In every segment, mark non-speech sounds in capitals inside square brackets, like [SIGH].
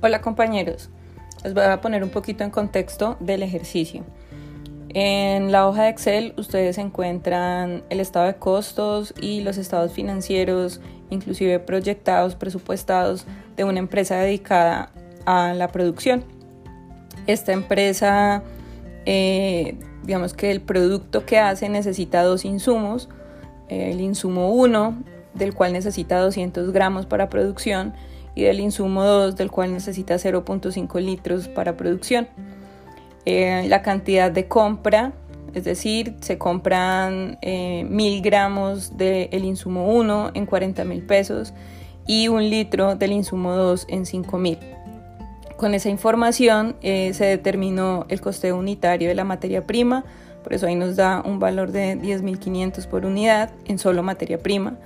Hola compañeros, les voy a poner un poquito en contexto del ejercicio. En la hoja de Excel ustedes encuentran el estado de costos y los estados financieros, inclusive proyectados, presupuestados de una empresa dedicada a la producción. Esta empresa, eh, digamos que el producto que hace necesita dos insumos. El insumo 1, del cual necesita 200 gramos para producción, y del insumo 2 del cual necesita 0.5 litros para producción. Eh, la cantidad de compra, es decir, se compran eh, 1000 gramos del insumo 1 en 40 mil pesos y un litro del insumo 2 en 5 mil. Con esa información eh, se determinó el coste unitario de la materia prima, por eso ahí nos da un valor de 10.500 por unidad en solo materia prima.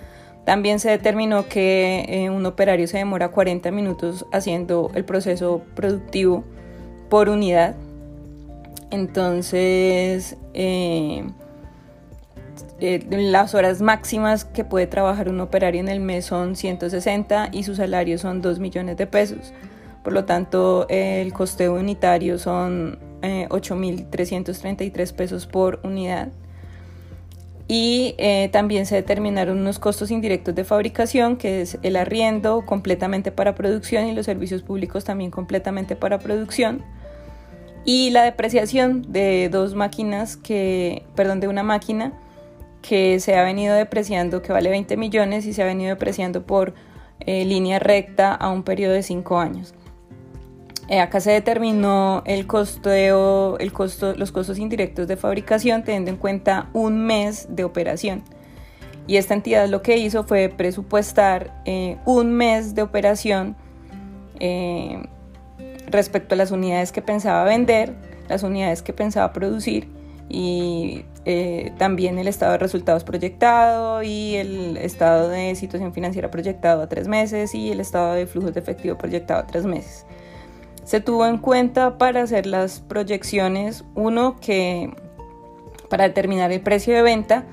También se determinó que eh, un operario se demora 40 minutos haciendo el proceso productivo por unidad. Entonces, eh, eh, las horas máximas que puede trabajar un operario en el mes son 160 y su salario son 2 millones de pesos. Por lo tanto, el coste unitario son 8.333 pesos por unidad y eh, también se determinaron unos costos indirectos de fabricación, que es el arriendo completamente para producción y los servicios públicos también completamente para producción. Y la depreciación de dos máquinas que, perdón, de una máquina que se ha venido depreciando, que vale 20 millones y se ha venido depreciando por eh, línea recta a un periodo de 5 años. Eh, acá se determinó el costeo, el costo, los costos indirectos de fabricación teniendo en cuenta un mes de operación. Y esta entidad lo que hizo fue presupuestar eh, un mes de operación eh, respecto a las unidades que pensaba vender, las unidades que pensaba producir y también el estado de resultados proyectado y el estado de situación financiera proyectado a tres meses y el estado de flujos de efectivo proyectado a tres meses. Se tuvo en cuenta para hacer las proyecciones, uno, que para determinar el precio de venta,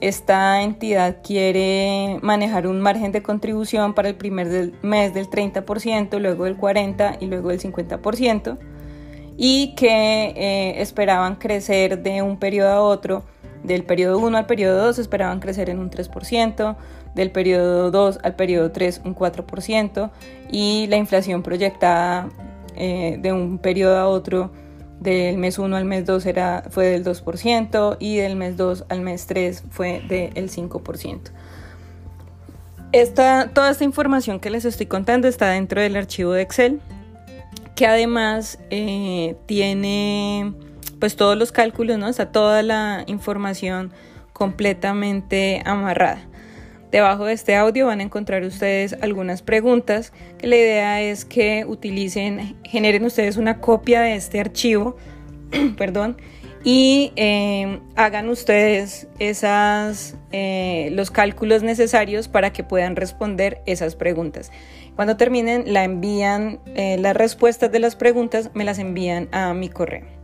esta entidad quiere manejar un margen de contribución para el primer mes del 30%, luego del 40% y luego del 50%, y que eh, esperaban crecer de un periodo a otro, del periodo 1 al periodo 2 esperaban crecer en un 3%, del periodo 2 al periodo 3 un 4%, y la inflación proyectada eh, de un periodo a otro, del mes 1 al mes 2 era, fue del 2% y del mes 2 al mes 3 fue del 5%. Esta, toda esta información que les estoy contando está dentro del archivo de Excel, que además eh, tiene pues todos los cálculos, ¿no? Está toda la información completamente amarrada. Debajo de este audio van a encontrar ustedes algunas preguntas que la idea es que utilicen, generen ustedes una copia de este archivo, [CLEARS THROAT] perdón, y eh, hagan ustedes esas, eh, los cálculos necesarios para que puedan responder esas preguntas. Cuando terminen, la envían, eh, las respuestas de las preguntas me las envían a mi correo.